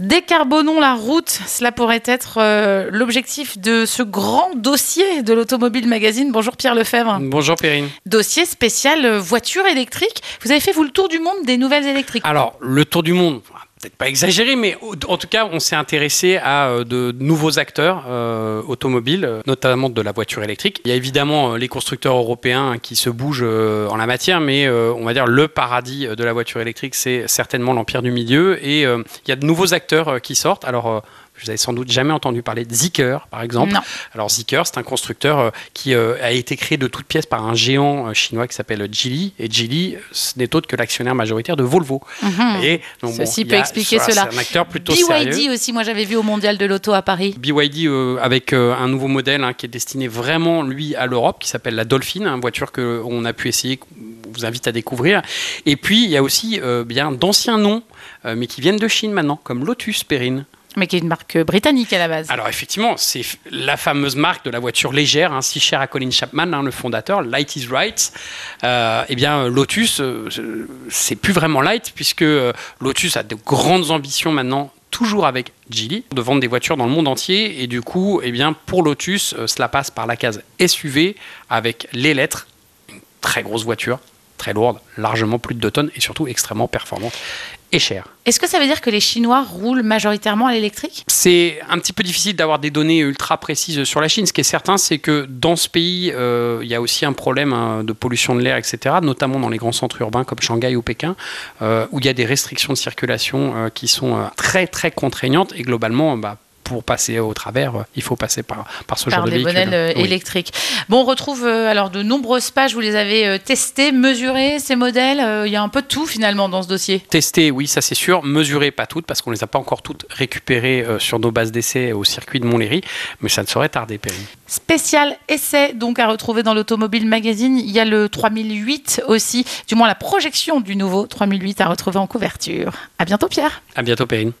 Décarbonons la route, cela pourrait être euh, l'objectif de ce grand dossier de l'Automobile Magazine. Bonjour Pierre Lefebvre. Bonjour Perrine. Dossier spécial euh, voiture électrique. Vous avez fait vous le tour du monde des nouvelles électriques Alors, le tour du monde, peut-être pas exagéré, mais en tout cas, on s'est intéressé à euh, de nouveaux acteurs euh, automobiles, euh, notamment de la voiture électrique. Il y a évidemment les constructeurs européens qui se bougent en la matière, mais on va dire le paradis de la voiture électrique, c'est certainement l'empire du milieu. Et il y a de nouveaux acteurs qui sortent. Alors, vous avez sans doute jamais entendu parler de Zeekr, par exemple. Non. Alors Zeekr, c'est un constructeur euh, qui euh, a été créé de toutes pièces par un géant euh, chinois qui s'appelle Geely. Et Geely, ce n'est autre que l'actionnaire majoritaire de Volvo. Et donc, Ceci bon, peut a- expliquer voilà, cela. C'est un acteur plutôt BYD sérieux. aussi, moi j'avais vu au Mondial de l'Auto à Paris. BYD euh, avec euh, un nouveau modèle hein, qui est destiné vraiment lui à l'Europe qui s'appelle la Dolphin, une voiture que on a pu essayer, qu'on vous invite à découvrir. Et puis il y a aussi euh, bien d'anciens noms, mais qui viennent de Chine maintenant, comme Lotus Perrine. Mais qui est une marque britannique à la base. Alors effectivement, c'est la fameuse marque de la voiture légère, hein, si chère à Colin Chapman, hein, le fondateur, Light is Right. Euh, eh bien, Lotus, euh, c'est plus vraiment light puisque euh, Lotus a de grandes ambitions maintenant. Toujours avec Geely, de vendre des voitures dans le monde entier. Et du coup, eh bien, pour Lotus, euh, cela passe par la case SUV avec les lettres, une très grosse voiture, très lourde, largement plus de 2 tonnes et surtout extrêmement performante et chère. Est-ce que ça veut dire que les Chinois roulent majoritairement à l'électrique? C'est un petit peu difficile d'avoir des données ultra précises sur la Chine. Ce qui est certain, c'est que dans ce pays, euh, il y a aussi un problème hein, de pollution de l'air, etc., notamment dans les grands centres urbains comme Shanghai ou Pékin, euh, où il y a des restrictions de circulation euh, qui sont très, très contraignantes. Et globalement, bah, pour passer au travers, euh, il faut passer par, par ce par genre de des véhicule. modèles euh, Oui. électriques. Bon, on retrouve euh, alors de nombreuses pages, vous les avez testées, mesurées, ces modèles. Il y a un peu de tout finalement dans ce dossier. Tester, oui, ça c'est sûr. Mesurer, pas toutes, parce qu'on ne les a pas encore toutes récupérées sur nos bases d'essai au circuit de Montlhéry, mais ça ne saurait tarder, Perrine. Spécial essai donc à retrouver dans l'Automobile Magazine. Il y a le 3008 aussi, du moins la projection du nouveau 3008 à retrouver en couverture. À bientôt Pierre. À bientôt, Perrine.